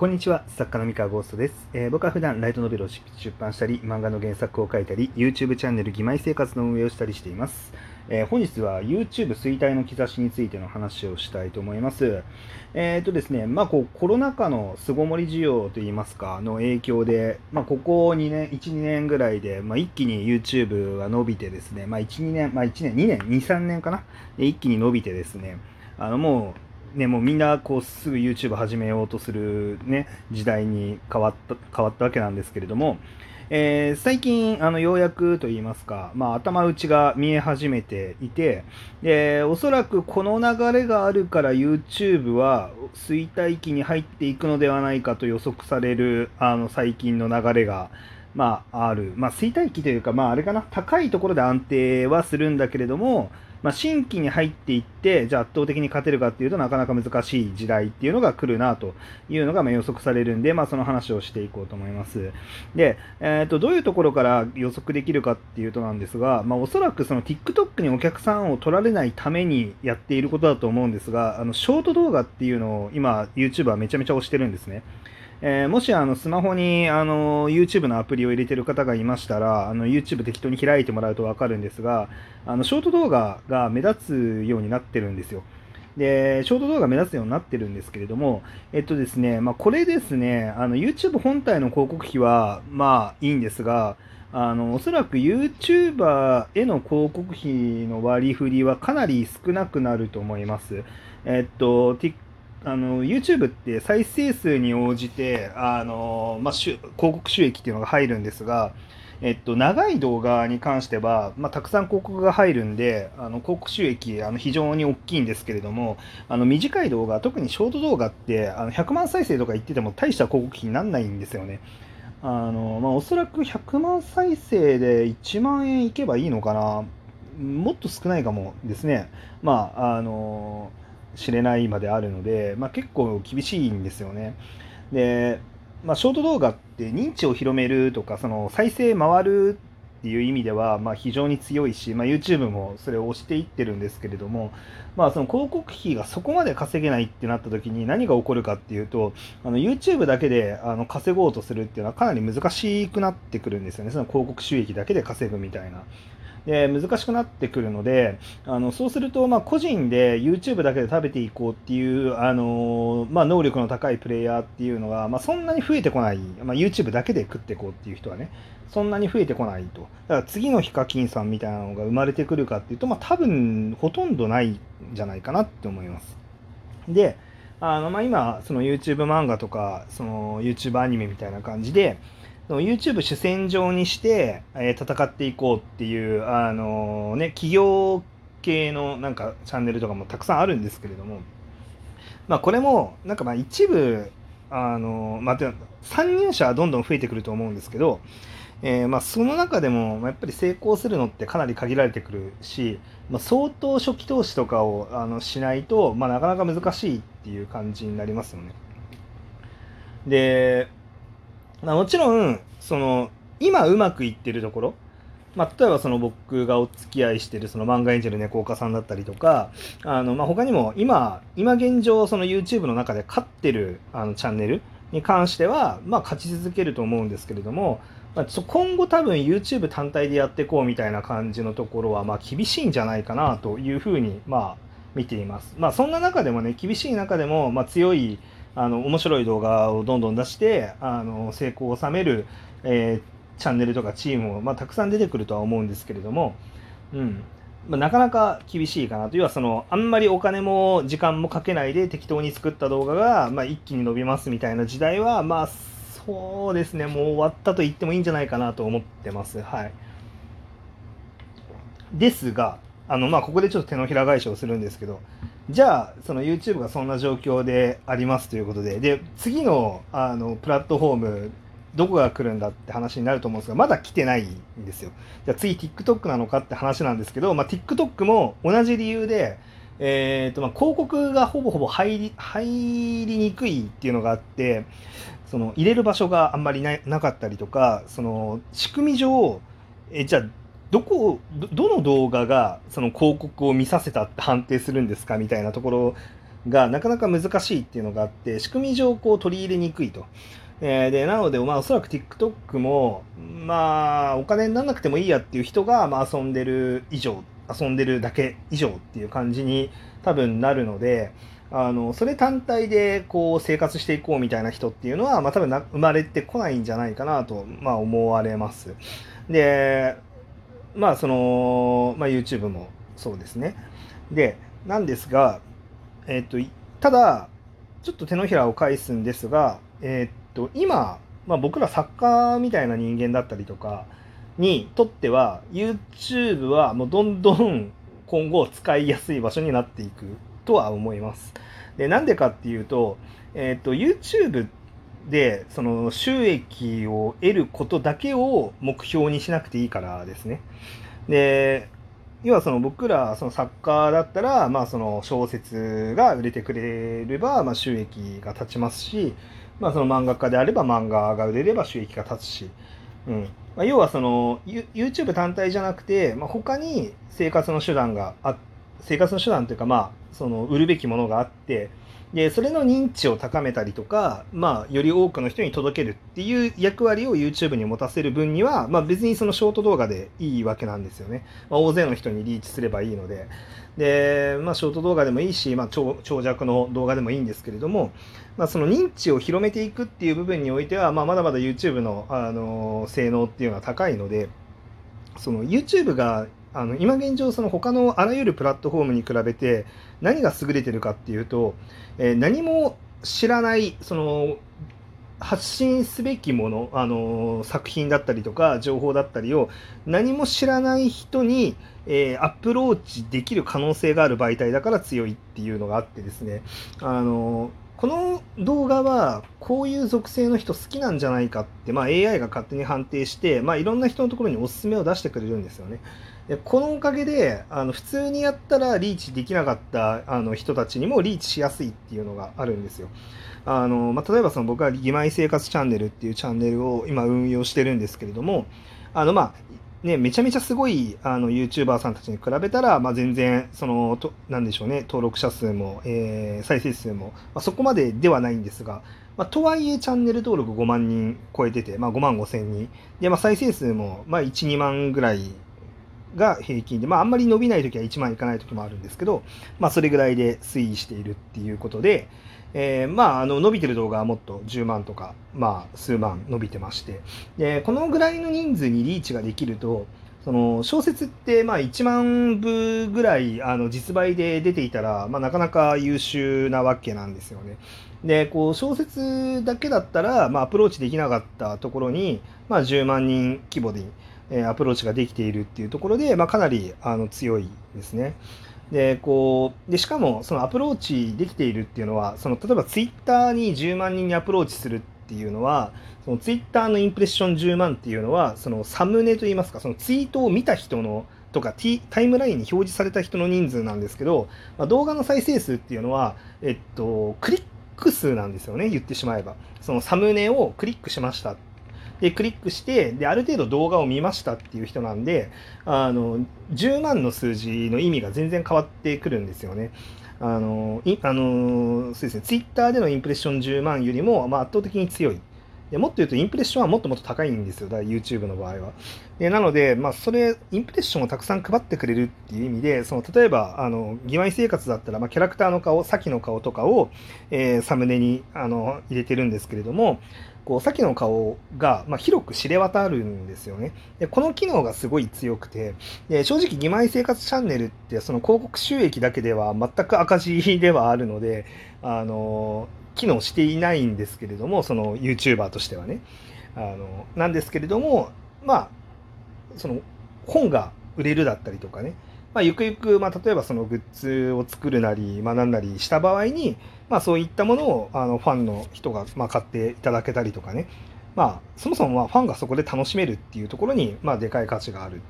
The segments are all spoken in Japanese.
こんにちは、作家の三河ゴーストです、えー、僕は普段ライトノベルを出版したり、漫画の原作を書いたり、YouTube チャンネル義妹生活の運営をしたりしています。えー、本日は YouTube 衰退の兆しについての話をしたいと思います。えっ、ー、とですね、まあこうコロナ禍の巣ごもり需要といいますか、の影響で、まあここ2年、1、2年ぐらいで、まあ一気に YouTube が伸びてですね、まあ1、2年、まあ1年、2年、2、3年かな、一気に伸びてですね、あのもう、ね、もうみんなこうすぐ YouTube 始めようとする、ね、時代に変わった変わったわけなんですけれども、えー、最近あのようやくと言いますか、まあ、頭打ちが見え始めていてでおそらくこの流れがあるから YouTube は衰退期に入っていくのではないかと予測されるあの最近の流れが、まあ、ある、まあ、衰退期というか、まあ、あれかな高いところで安定はするんだけれどもまあ、新規に入っていって、じゃあ圧倒的に勝てるかっていうとなかなか難しい時代っていうのが来るなというのがま予測されるんで、まあ、その話をしていこうと思います。で、えー、とどういうところから予測できるかっていうとなんですが、まあ、おそらくその TikTok にお客さんを取られないためにやっていることだと思うんですが、あのショート動画っていうのを今 YouTube はめちゃめちゃ推してるんですね。えー、もしあのスマホにあの YouTube のアプリを入れてる方がいましたら、あの YouTube 適当に開いてもらうと分かるんですが、あのショート動画が目立つようになってるんですよ。で、ショート動画目立つようになってるんですけれども、えっとですね、まあ、これですね、あの YouTube 本体の広告費はまあいいんですが、あのおそらく YouTuber への広告費の割り振りはかなり少なくなると思います。えっと、あの YouTube って再生数に応じてあの、まあ、広告収益っていうのが入るんですが、えっと、長い動画に関しては、まあ、たくさん広告が入るんであの広告収益あの非常に大きいんですけれどもあの短い動画特にショート動画ってあの100万再生とか言ってても大した広告費にならないんですよね。あのまあ、おそらく100万再生で1万円いけばいいのかなもっと少ないかもですね。まああの知れないまであるので、まあ、結構厳しいんですよね。で、まあ、ショート動画って認知を広めるとかその再生回るっていう意味では、まあ、非常に強いし、まあ、YouTube もそれを押していってるんですけれども、まあ、その広告費がそこまで稼げないってなった時に何が起こるかっていうとあの YouTube だけであの稼ごうとするっていうのはかなり難しくなってくるんですよねその広告収益だけで稼ぐみたいな。で難しくなってくるのであのそうすると、まあ、個人で YouTube だけで食べていこうっていうあの、まあ、能力の高いプレイヤーっていうのが、まあ、そんなに増えてこない、まあ、YouTube だけで食っていこうっていう人はねそんなに増えてこないと。だから次のヒカキンさんみたいなのが生まれてくるかっていうと、まあ、多分ほとんどないんじゃないかなって思います。であの、まあ、今その YouTube 漫画とかその YouTube アニメみたいな感じで YouTube 主戦場にして、えー、戦っていこうっていう、あのー、ね、企業系のなんかチャンネルとかもたくさんあるんですけれども、まあ、これもなんかまあ一部、あのー、まあ、参入者はどんどん増えてくると思うんですけど、えー、まあその中でもやっぱり成功するのってかなり限られてくるし、まあ、相当初期投資とかをあのしないと、まあ、なかなか難しいっていう感じになりますよね。でまあ、もちろんその今うまくいってるところ、まあ、例えばその僕がお付き合いしてるその漫画エンジェル猫岡さんだったりとかあの、まあ、他にも今今現状その YouTube の中で勝ってるあのチャンネルに関しては、まあ、勝ち続けると思うんですけれども、まあ、今後多分 YouTube 単体でやっていこうみたいな感じのところはまあ厳しいんじゃないかなというふうにまあ見ています。まあ、そんな中でもね厳しい中でもまあ強いあの面白い動画をどんどん出してあの成功を収める、えー、チャンネルとかチームも、まあ、たくさん出てくるとは思うんですけれども、うん。まあ、なかなか厳しいかなと要はそのあんまりお金も時間もかけないで適当に作った動画が、まあ、一気に伸びますみたいな時代はまあそうですね。もう終わったと言ってもいいんじゃないかなと思ってます。はい、ですがあのまあここでちょっと手のひら返しをするんですけどじゃあその YouTube がそんな状況でありますということでで次のあのプラットフォームどこが来るんだって話になると思うんですがまだ来てないんですよ。じゃあ次 TikTok なのかって話なんですけど、まあ、TikTok も同じ理由で、えーとまあ、広告がほぼほぼ入り入りにくいっていうのがあってその入れる場所があんまりなかったりとかその仕組み上えじゃあどこどの動画がその広告を見させたって判定するんですかみたいなところがなかなか難しいっていうのがあって仕組み上こう取り入れにくいと。えー、でなので、まあ、おそらく TikTok も、まあ、お金にならなくてもいいやっていう人が、まあ、遊んでる以上遊んでるだけ以上っていう感じに多分なるのであのそれ単体でこう生活していこうみたいな人っていうのは、まあ、多分な生まれてこないんじゃないかなと、まあ、思われます。でまあその、まあ、YouTube もそうですね。でなんですが、えっ、とただちょっと手のひらを返すんですが、えっ、と今、まあ、僕ら作家みたいな人間だったりとかにとっては YouTube はもうどんどん今後使いやすい場所になっていくとは思います。でなんでかっていうと,、えーと、YouTube でその収益を得ることだけを目標にしなくていいからですね。で要はその僕らその作家だったら、まあ、その小説が売れてくれれば、まあ、収益が立ちますし、まあ、その漫画家であれば漫画が売れれば収益が立つし、うんまあ、要はその YouTube 単体じゃなくて、まあ、他に生活の手段があ生活の手段というかまあその売るべきものがあってでそれの認知を高めたりとか、まあ、より多くの人に届けるっていう役割を YouTube に持たせる分には、まあ、別にそのショート動画でいいわけなんですよね、まあ、大勢の人にリーチすればいいので。で、まあ、ショート動画でもいいし、まあ、長長尺の動画でもいいんですけれども、まあ、その認知を広めていくっていう部分においては、まあ、まだまだ YouTube の、あの性能っていうのは高いのでその YouTube があの今現状その他のあらゆるプラットフォームに比べて何が優れてるかっていうと、えー、何も知らないその発信すべきもの、あの作品だったりとか情報だったりを何も知らない人に、えー、アプローチできる可能性がある媒体だから強いっていうのがあってですね、あのこの動画はこういう属性の人好きなんじゃないかって、まあ、AI が勝手に判定して、まあ、いろんな人のところにおすすめを出してくれるんですよね。でこのおかげであの普通にやったらリーチできなかったあの人たちにもリーチしやすいっていうのがあるんですよ。あのまあ、例えばその僕は「義妹生活チャンネル」っていうチャンネルを今運用してるんですけれどもあのまね、めちゃめちゃすごいあの YouTuber さんたちに比べたら、まあ、全然そのとなんでしょうね登録者数も、えー、再生数も、まあ、そこまでではないんですが、まあ、とはいえチャンネル登録5万人超えてて、まあ、5万5千人。で、まあ、再生数も、まあ、12万ぐらいが平均で、まあ、あんまり伸びない時は1万いかない時もあるんですけど、まあ、それぐらいで推移しているっていうことで、えー、まあ、あの伸びてる動画はもっと10万とか、まあ、数万伸びてましてでこのぐらいの人数にリーチができるとその小説ってまあ1万部ぐらいあの実売で出ていたら、まあ、なかなか優秀なわけなんですよね。でこう小説だけだったら、まあ、アプローチできなかったところに、まあ、10万人規模で、えアプローチができているっていうところで、まあ、かなりあの強いですね。でこうでしかもそのアプローチできているっていうのはその例えばツイッターに10万人にアプローチするっていうのはそのツイッターのインプレッション10万っていうのはそのサムネといいますかそのツイートを見た人のとかタイムラインに表示された人の人数なんですけど、まあ、動画の再生数っていうのは、えっと、クリック数なんですよね言ってしまえば。そのサムネをクリックしました。で、クリックして、で、ある程度動画を見ましたっていう人なんで、あの、10万の数字の意味が全然変わってくるんですよね。あの、いあのそうですね、ツイッターでのインプレッション10万よりも、まあ、圧倒的に強い。でもっと言うと、インプレッションはもっともっと高いんですよ、だから YouTube の場合は。でなので、まあ、それ、インプレッションをたくさん配ってくれるっていう意味で、その例えば、あの、義妹生活だったら、まあ、キャラクターの顔、先の顔とかを、えー、サムネにあの入れてるんですけれども、こう先の顔が、まあ、広く知れ渡るんですよね。でこの機能がすごい強くてで正直義妹生活チャンネルってその広告収益だけでは全く赤字ではあるのであの機能していないんですけれどもその YouTuber としてはね。あのなんですけれどもまあその本が売れるだったりとかねまあ、ゆくゆく、まあ、例えばそのグッズを作るなり学んだりした場合に、まあ、そういったものをあのファンの人が、まあ、買っていただけたりとかね、まあ、そもそもまあファンがそこで楽しめるっていうところに、まあ、でかい価値がある、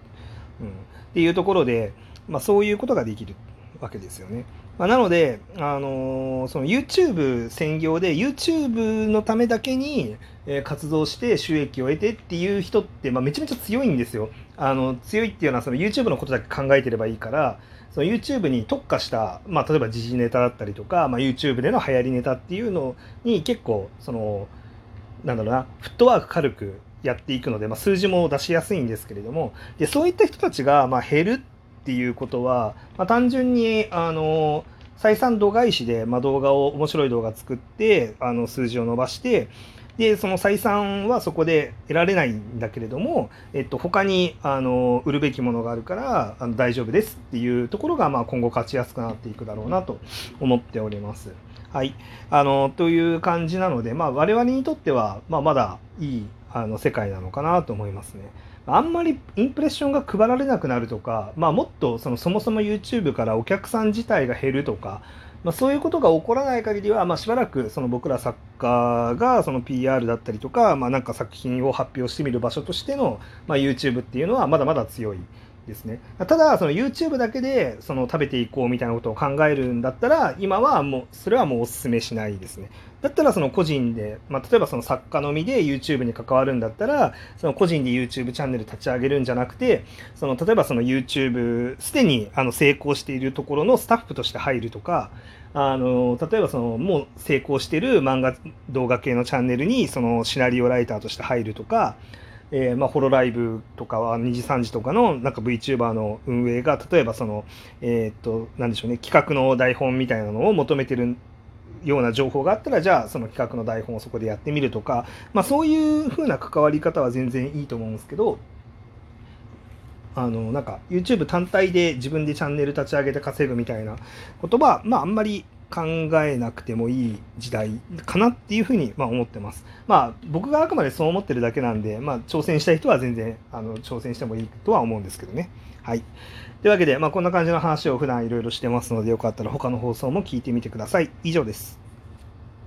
うん、っていうところで、まあ、そういうことができるわけですよね。まあ、なので、あのー、その YouTube 専業で YouTube のためだけに、え活動して収益を得てっていう人って、まあ、めちゃめちゃ強いんですよ。あの強いっていうのはその YouTube のことだけ考えてればいいからその YouTube に特化した、まあ、例えば時事ネタだったりとか、まあ、YouTube での流行りネタっていうのに結構そのなんだろうなフットワーク軽くやっていくので、まあ、数字も出しやすいんですけれどもでそういった人たちがま減るってていうことは、まあ、単純にあの採算度外視で、まあ、動画を面白い動画作ってあの数字を伸ばしてでその採算はそこで得られないんだけれども、えっと、他にあの売るべきものがあるからあの大丈夫ですっていうところが、まあ、今後勝ちやすくなっていくだろうなと思っております。はい、あのという感じなので、まあ、我々にとっては、まあ、まだいいあの世界なのかなと思いますね。あんまりインプレッションが配られなくなるとか、まあ、もっとそのそもそも YouTube からお客さん自体が減るとか、まあ、そういうことが起こらない限りは、まあ、しばらくその僕ら作家がその PR だったりとか、まあ、なんか作品を発表してみる場所としての、まあ、YouTube っていうのはまだまだ強い。ですね。ただ、その YouTube だけでその食べていこうみたいなことを考えるんだったら、今はもう、それはもうお勧めしないですね。だったらその個人で、まあ、例えばその作家のみで YouTube に関わるんだったら、その個人で YouTube チャンネル立ち上げるんじゃなくて、その例えばその YouTube、すでにあの成功しているところのスタッフとして入るとか、あの例えばそのもう成功してる漫画動画系のチャンネルにそのシナリオライターとして入るとか、えー、まあ、ホロライブとかは2時3時とかのなんか VTuber の運営が例えばそのえー、っと何でしょうね企画の台本みたいなのを求めてるような情報があったらじゃあその企画の台本をそこでやってみるとか、まあ、そういう風な関わり方は全然いいと思うんですけどあのなんか YouTube 単体で自分でチャンネル立ち上げて稼ぐみたいなことはまああんまり考えなくてもいい時代かなっていうふうにま思ってます。まあ僕があくまでそう思ってるだけなんで、まあ、挑戦したい人は全然あの挑戦してもいいとは思うんですけどね。はい。というわけで、まあ、こんな感じの話を普段いろいろしてますので、よかったら他の放送も聞いてみてください。以上です。